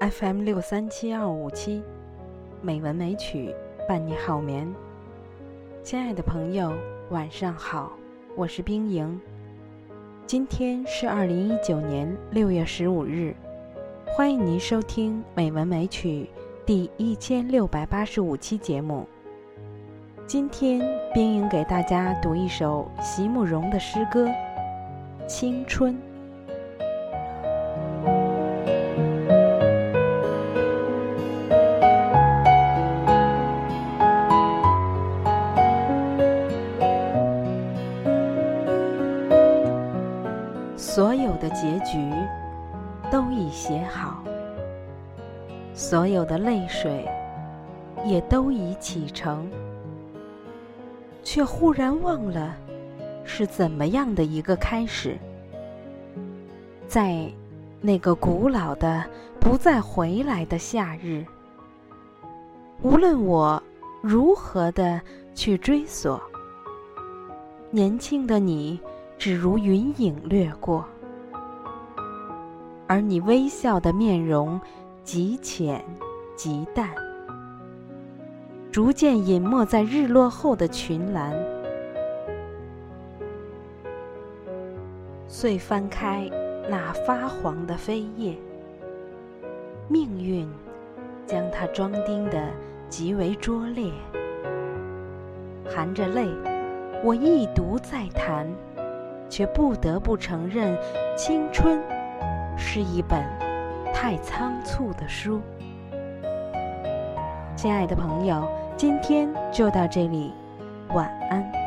FM 六三七二五七，美文美曲伴你好眠。亲爱的朋友，晚上好，我是冰莹。今天是二零一九年六月十五日，欢迎您收听《美文美曲》第一千六百八十五期节目。今天，冰莹给大家读一首席慕容的诗歌《青春》。所有的结局都已写好，所有的泪水也都已启程，却忽然忘了是怎么样的一个开始。在那个古老的、不再回来的夏日，无论我如何的去追索，年轻的你。只如云影掠过，而你微笑的面容极浅极淡，逐渐隐没在日落后的群岚。遂翻开那发黄的飞叶，命运将它装订的极为拙劣。含着泪，我一读再谈。却不得不承认，青春是一本太仓促的书。亲爱的朋友，今天就到这里，晚安。